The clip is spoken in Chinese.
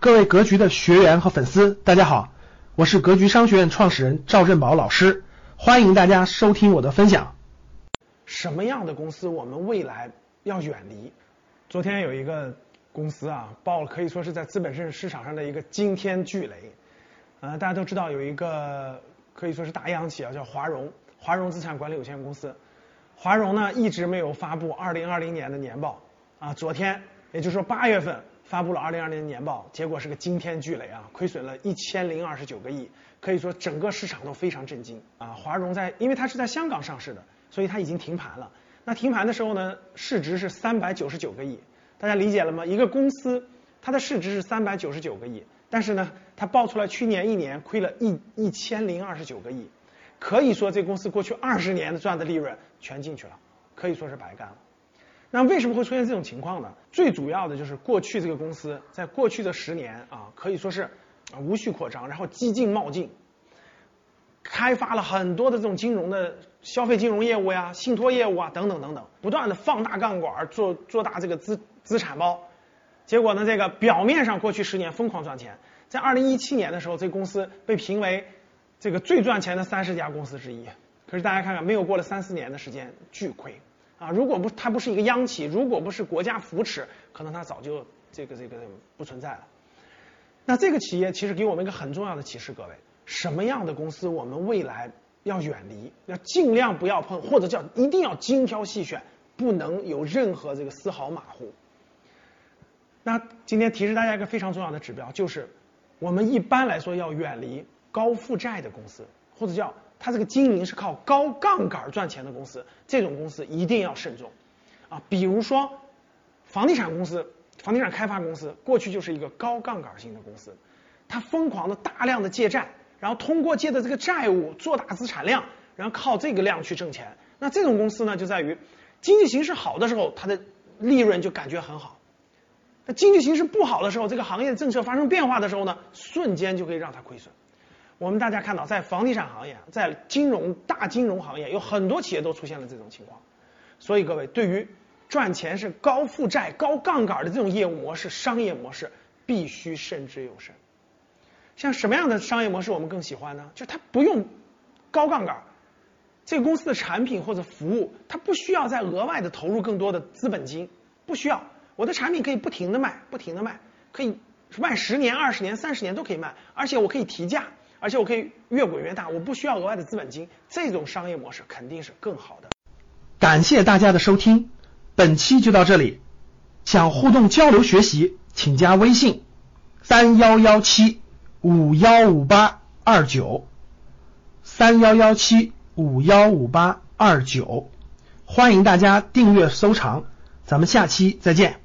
各位格局的学员和粉丝，大家好，我是格局商学院创始人赵振宝老师，欢迎大家收听我的分享。什么样的公司我们未来要远离？昨天有一个公司啊，爆了，可以说是在资本市市场上的一个惊天巨雷。呃，大家都知道有一个可以说是大央企啊，叫华融，华融资产管理有限公司。华融呢一直没有发布二零二零年的年报啊，昨天也就是说八月份。发布了二零二零年年报，结果是个惊天巨雷啊，亏损了一千零二十九个亿，可以说整个市场都非常震惊啊。华融在，因为它是在香港上市的，所以它已经停盘了。那停盘的时候呢，市值是三百九十九个亿，大家理解了吗？一个公司它的市值是三百九十九个亿，但是呢，它报出来去年一年亏了一一千零二十九个亿，可以说这公司过去二十年的赚的利润全进去了，可以说是白干了。那为什么会出现这种情况呢？最主要的就是过去这个公司在过去的十年啊，可以说是啊无序扩张，然后激进冒进，开发了很多的这种金融的消费金融业务呀、信托业务啊等等等等，不断的放大杠杆，做做大这个资资产包。结果呢，这个表面上过去十年疯狂赚钱，在二零一七年的时候，这公司被评为这个最赚钱的三十家公司之一。可是大家看看，没有过了三四年的时间，巨亏。啊，如果不它不是一个央企，如果不是国家扶持，可能它早就这个这个不存在了。那这个企业其实给我们一个很重要的启示，各位，什么样的公司我们未来要远离，要尽量不要碰，或者叫一定要精挑细选，不能有任何这个丝毫马虎。那今天提示大家一个非常重要的指标，就是我们一般来说要远离高负债的公司，或者叫。它这个经营是靠高杠杆赚钱的公司，这种公司一定要慎重啊。比如说，房地产公司、房地产开发公司，过去就是一个高杠杆型的公司，它疯狂的大量的借债，然后通过借的这个债务做大资产量，然后靠这个量去挣钱。那这种公司呢，就在于经济形势好的时候，它的利润就感觉很好；那经济形势不好的时候，这个行业政策发生变化的时候呢，瞬间就可以让它亏损。我们大家看到，在房地产行业，在金融大金融行业，有很多企业都出现了这种情况。所以各位，对于赚钱是高负债、高杠杆的这种业务模式、商业模式，必须慎之又慎。像什么样的商业模式我们更喜欢呢？就它不用高杠杆，这个公司的产品或者服务，它不需要再额外的投入更多的资本金，不需要。我的产品可以不停的卖，不停的卖，可以卖十年、二十年、三十年都可以卖，而且我可以提价。而且我可以越滚越大，我不需要额外的资本金，这种商业模式肯定是更好的。感谢大家的收听，本期就到这里。想互动交流学习，请加微信三幺幺七五幺五八二九三幺幺七五幺五八二九，欢迎大家订阅收藏，咱们下期再见。